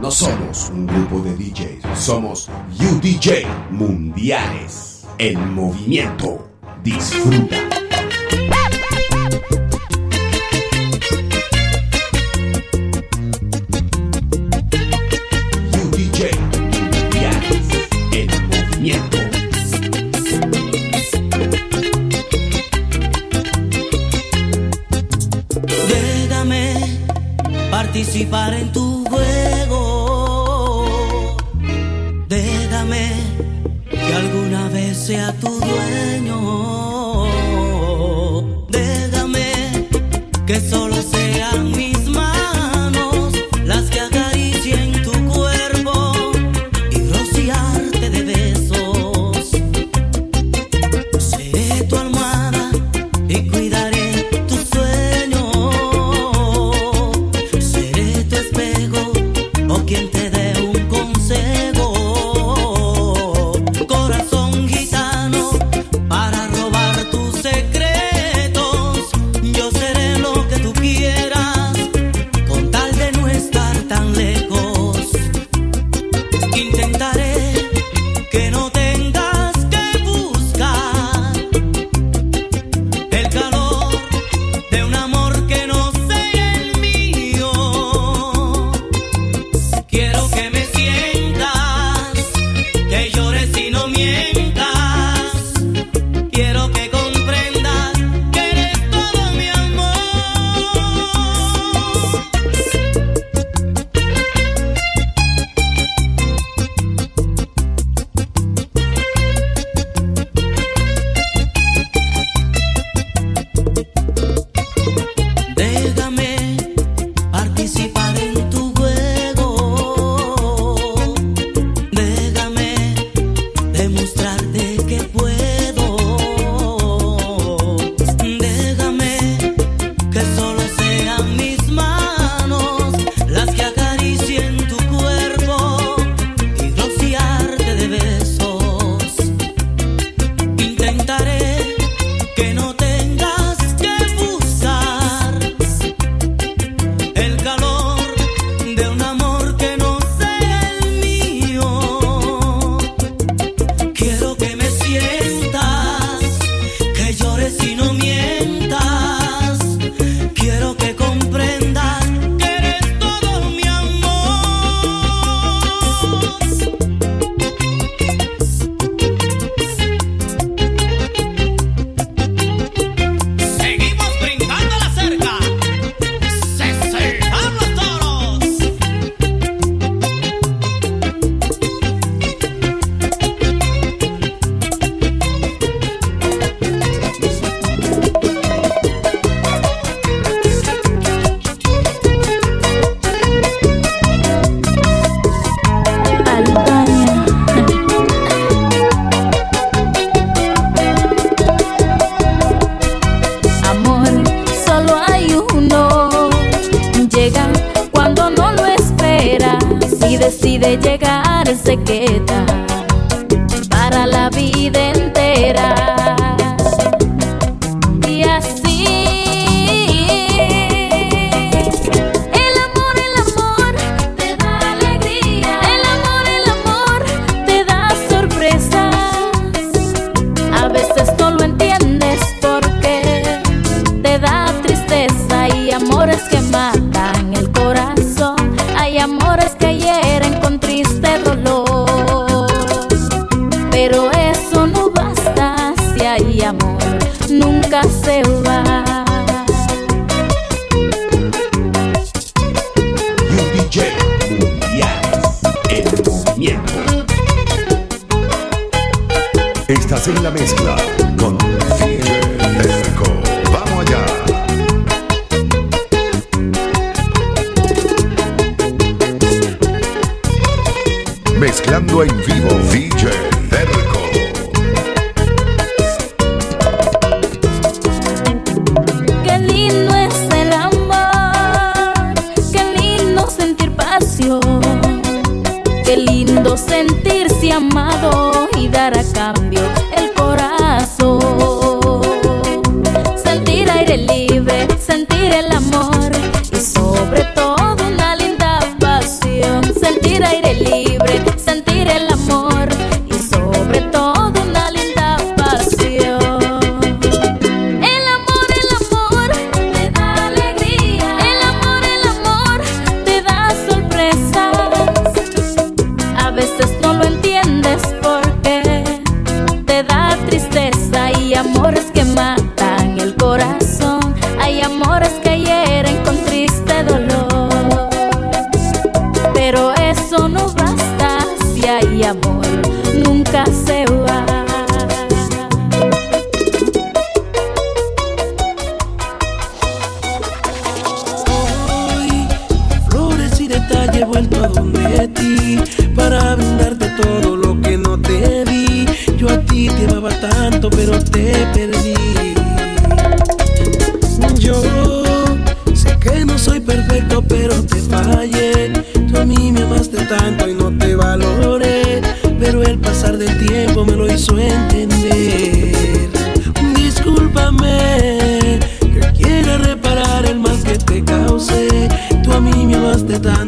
No somos un grupo de DJs, somos UDJ Mundiales en movimiento. Disfruta. Quédame que alguna vez sea tu dueño. Déjame que solo sea mi llegar se queda. pero eso no basta si hay amor, nunca se va. Yes, el movimiento. Estás en la mezcla. Ti te amaba tanto, pero te perdí. Yo sé que no soy perfecto, pero te fallé. Tú a mí me amaste tanto y no te valoré, pero el pasar del tiempo me lo hizo entender. Discúlpame que quiera reparar el mal que te causé. Tú a mí me amaste tanto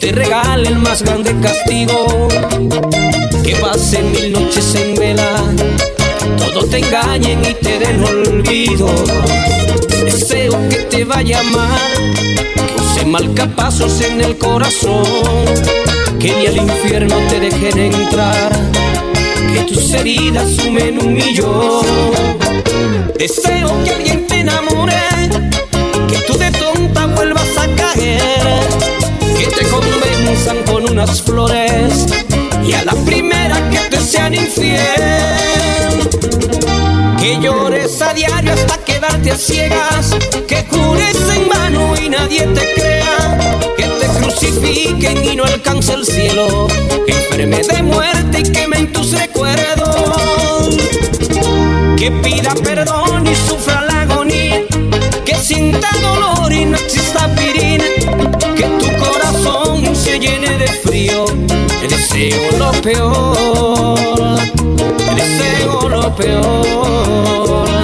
te regale el más grande castigo. Que pasen mil noches en vela, todo te engañen y te den olvido. Deseo que te vaya mal, que use malcapasos en el corazón, que ni al infierno te dejen entrar, que tus heridas sumen un millón. Deseo que alguien te enamore, que tú de con unas flores y a la primera que te sean infiel. Que llores a diario hasta quedarte a ciegas, que jures en vano y nadie te crea, que te crucifiquen y no alcance el cielo, que enferme de muerte y quemen tus recuerdos, que pida perdón y sufra la agonía, que sienta dolor y no exista pirina, llene de frío, te deseo lo peor, te deseo lo peor,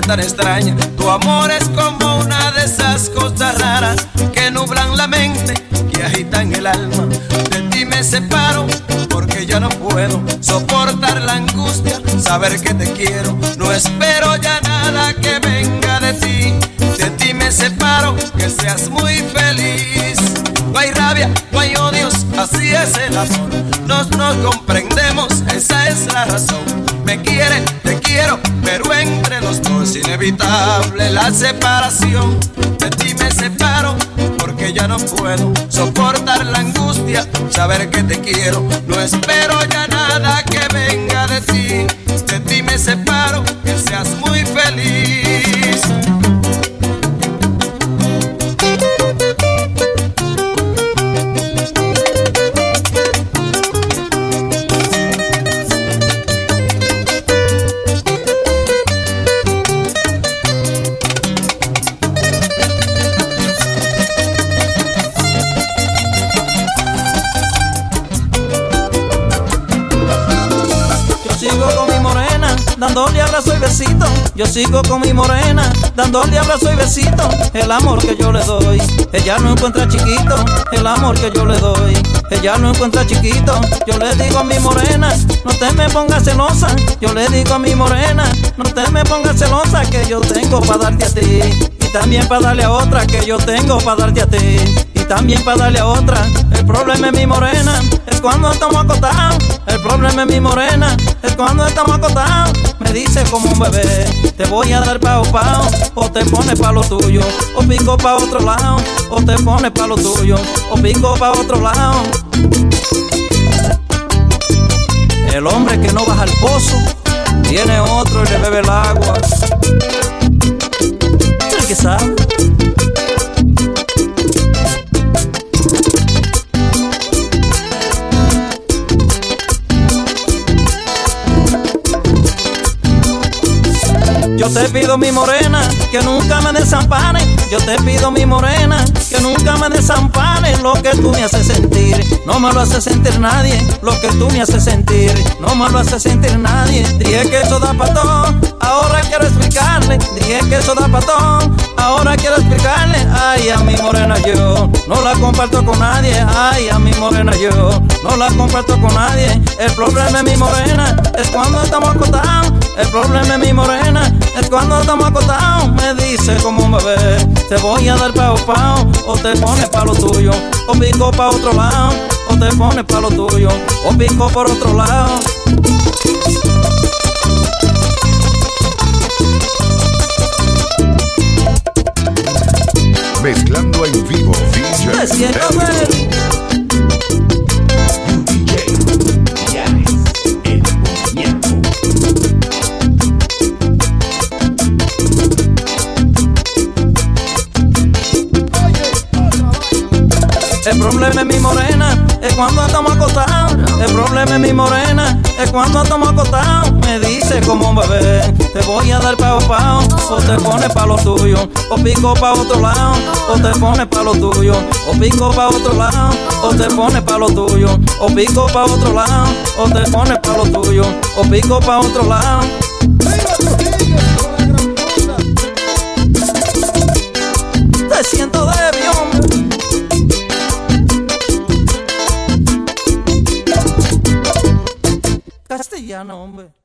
tan extraña. Tu amor es como una de esas cosas raras que nublan la mente, que agitan el alma. De ti me separo porque ya no puedo soportar la angustia, saber que te quiero. No espero ya nada que venga de ti. De ti me separo, que seas muy feliz. No hay rabia, no hay odios, así es el amor. Nos nos comprendemos, esa es la razón. Me quiere, te quiero, pero entre los dos inevitable la separación. De ti me separo porque ya no puedo soportar la angustia, saber que te quiero. No espero ya nada que venga de ti. De ti me separo, que seas muy feliz. Yo sigo con mi morena, dándole abrazo y besito. El amor que yo le doy, ella no encuentra chiquito. El amor que yo le doy, ella no encuentra chiquito. Yo le digo a mi morena, no te me pongas celosa. Yo le digo a mi morena, no te me pongas celosa que yo tengo para darte a ti. Y también para darle a otra que yo tengo para darte a ti. Y también para darle a otra el problema es mi morena, es cuando estamos acotados. El problema es mi morena, es cuando estamos acotados. Me dice como un bebé, te voy a dar pao pao, o te pones pa' lo tuyo, o pico pa' otro lado, o te pones pa' lo tuyo, o pico pa' otro lado. El hombre que no baja al pozo, tiene otro y le bebe el agua. ¿El sabe? Yo te pido mi morena que nunca me desampare. Yo te pido mi morena que nunca me desampare. Lo que tú me haces sentir, no me lo hace sentir nadie. Lo que tú me haces sentir, no me lo hace sentir nadie. Dije que eso da patón, ahora quiero explicarle. Dije que eso da patón, ahora quiero explicarle. Ay, a mi morena yo no la comparto con nadie. Ay, a mi morena yo no la comparto con nadie. El problema es mi morena, es cuando estamos acotados. El problema es mi morena, es cuando estamos acotados. Me dice como un bebé, te voy a dar pao pao, o te pones pa' lo tuyo, o pico pa' otro lado, o te pones pa' lo tuyo, o pico por otro lado. Mezclando en vivo. DJ El problema es mi morena, es cuando estamos acostados. El problema es mi morena, es cuando estamos acostados. Me dice como un bebé, te voy a dar pao pao, o te pones pa' lo tuyo, o pico pa' otro lado, o te pones pa' lo tuyo, o pico pa' otro lado, o te pones pa' lo tuyo, o pico pa' otro lado, o te pones pa' lo tuyo, o pico pa' otro lado. Castellano, hombre.